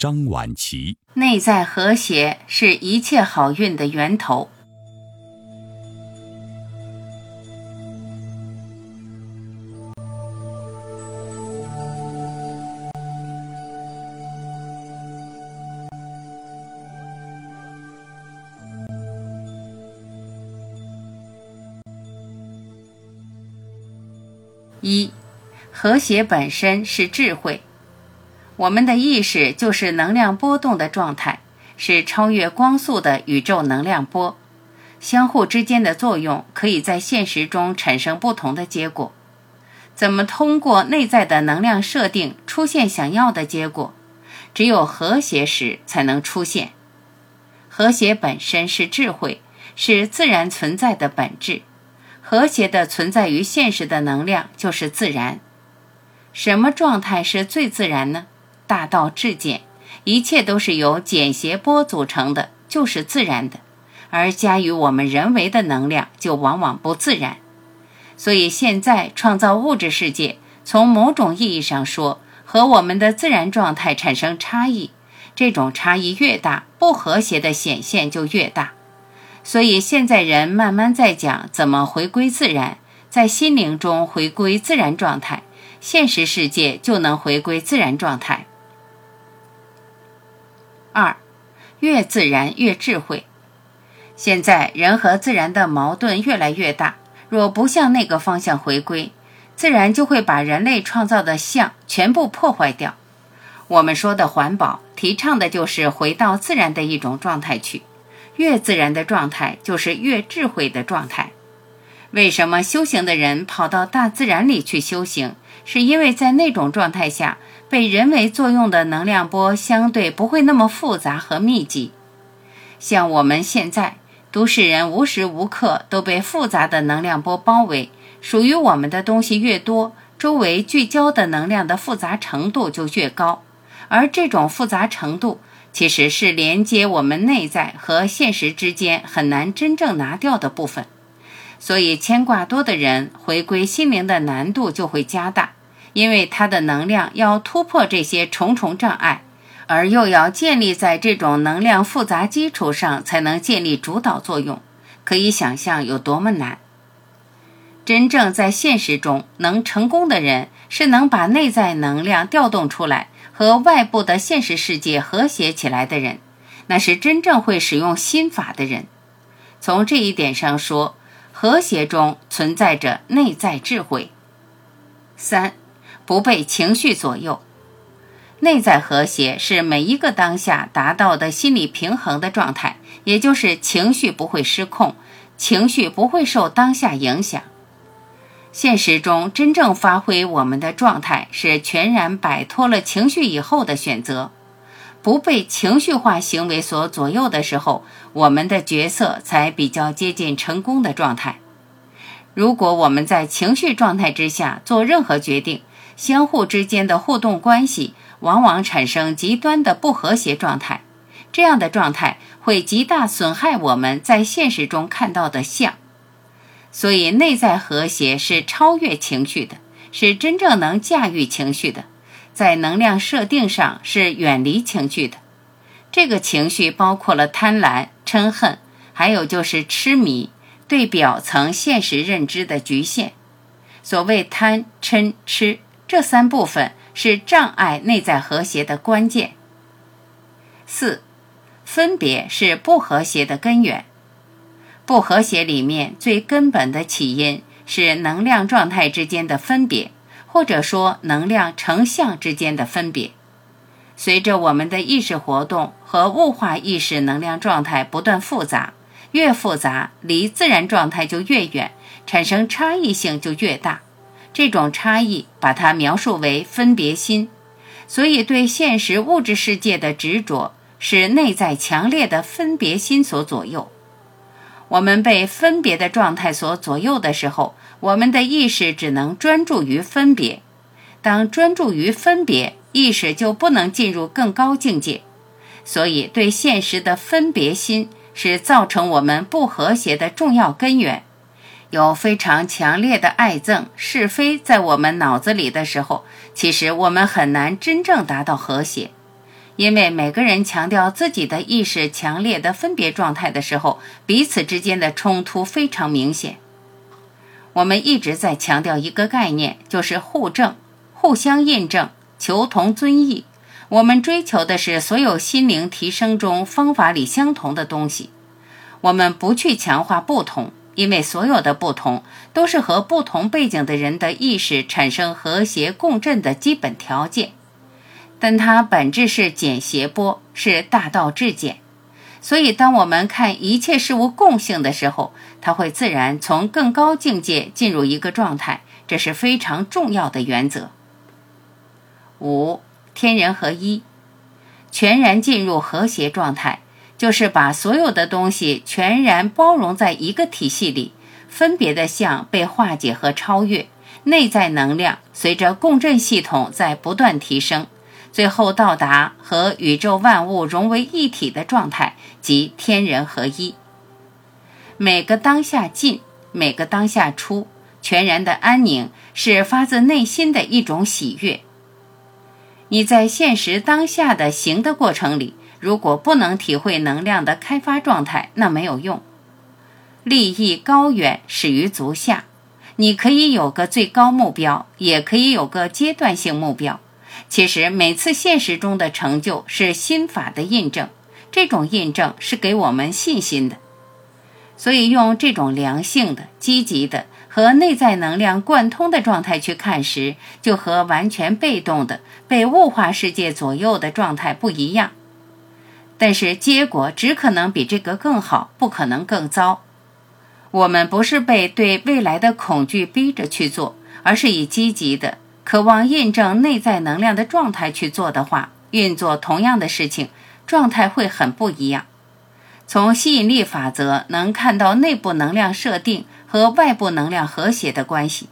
张晚琪，内在和谐是一切好运的源头。一，和谐本身是智慧。我们的意识就是能量波动的状态，是超越光速的宇宙能量波。相互之间的作用可以在现实中产生不同的结果。怎么通过内在的能量设定出现想要的结果？只有和谐时才能出现。和谐本身是智慧，是自然存在的本质。和谐的存在于现实的能量就是自然。什么状态是最自然呢？大道至简，一切都是由简谐波组成的，就是自然的；而加于我们人为的能量，就往往不自然。所以现在创造物质世界，从某种意义上说，和我们的自然状态产生差异。这种差异越大，不和谐的显现就越大。所以现在人慢慢在讲怎么回归自然，在心灵中回归自然状态，现实世界就能回归自然状态。二，越自然越智慧。现在人和自然的矛盾越来越大，若不向那个方向回归，自然就会把人类创造的像全部破坏掉。我们说的环保，提倡的就是回到自然的一种状态去。越自然的状态，就是越智慧的状态。为什么修行的人跑到大自然里去修行？是因为在那种状态下。被人为作用的能量波相对不会那么复杂和密集，像我们现在都市人无时无刻都被复杂的能量波包围，属于我们的东西越多，周围聚焦的能量的复杂程度就越高，而这种复杂程度其实是连接我们内在和现实之间很难真正拿掉的部分，所以牵挂多的人回归心灵的难度就会加大。因为它的能量要突破这些重重障碍，而又要建立在这种能量复杂基础上，才能建立主导作用。可以想象有多么难。真正在现实中能成功的人，是能把内在能量调动出来，和外部的现实世界和谐起来的人，那是真正会使用心法的人。从这一点上说，和谐中存在着内在智慧。三。不被情绪左右，内在和谐是每一个当下达到的心理平衡的状态，也就是情绪不会失控，情绪不会受当下影响。现实中真正发挥我们的状态，是全然摆脱了情绪以后的选择，不被情绪化行为所左右的时候，我们的角色才比较接近成功的状态。如果我们在情绪状态之下做任何决定，相互之间的互动关系往往产生极端的不和谐状态，这样的状态会极大损害我们在现实中看到的相。所以，内在和谐是超越情绪的，是真正能驾驭情绪的，在能量设定上是远离情绪的。这个情绪包括了贪婪、嗔恨，还有就是痴迷，对表层现实认知的局限。所谓贪、嗔、痴。这三部分是障碍内在和谐的关键。四，分别是不和谐的根源。不和谐里面最根本的起因是能量状态之间的分别，或者说能量成像之间的分别。随着我们的意识活动和物化意识能量状态不断复杂，越复杂离自然状态就越远，产生差异性就越大。这种差异，把它描述为分别心，所以对现实物质世界的执着是内在强烈的分别心所左右。我们被分别的状态所左右的时候，我们的意识只能专注于分别。当专注于分别，意识就不能进入更高境界。所以，对现实的分别心是造成我们不和谐的重要根源。有非常强烈的爱憎是非在我们脑子里的时候，其实我们很难真正达到和谐。因为每个人强调自己的意识强烈的分别状态的时候，彼此之间的冲突非常明显。我们一直在强调一个概念，就是互证、互相印证、求同尊异。我们追求的是所有心灵提升中方法里相同的东西。我们不去强化不同，因为所有的不同都是和不同背景的人的意识产生和谐共振的基本条件。但它本质是简谐波，是大道至简，所以当我们看一切事物共性的时候，它会自然从更高境界进入一个状态，这是非常重要的原则。五天人合一，全然进入和谐状态，就是把所有的东西全然包容在一个体系里，分别的相被化解和超越，内在能量随着共振系统在不断提升。最后到达和宇宙万物融为一体的状态，即天人合一。每个当下进，每个当下出，全然的安宁是发自内心的一种喜悦。你在现实当下的行的过程里，如果不能体会能量的开发状态，那没有用。利益高远始于足下，你可以有个最高目标，也可以有个阶段性目标。其实每次现实中的成就是心法的印证，这种印证是给我们信心的。所以用这种良性的、积极的和内在能量贯通的状态去看时，就和完全被动的被物化世界左右的状态不一样。但是结果只可能比这个更好，不可能更糟。我们不是被对未来的恐惧逼着去做，而是以积极的。渴望印证内在能量的状态去做的话，运作同样的事情，状态会很不一样。从吸引力法则能看到内部能量设定和外部能量和谐的关系，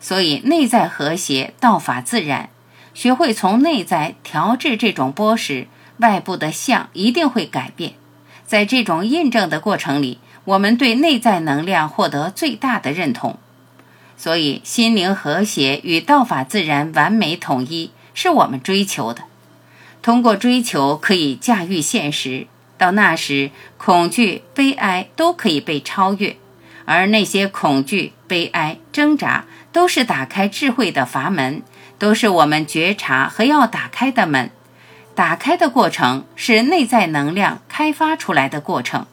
所以内在和谐，道法自然。学会从内在调制这种波时，外部的相一定会改变。在这种印证的过程里，我们对内在能量获得最大的认同。所以，心灵和谐与道法自然完美统一是我们追求的。通过追求，可以驾驭现实。到那时，恐惧、悲哀都可以被超越，而那些恐惧、悲哀、挣扎，都是打开智慧的阀门，都是我们觉察和要打开的门。打开的过程是内在能量开发出来的过程。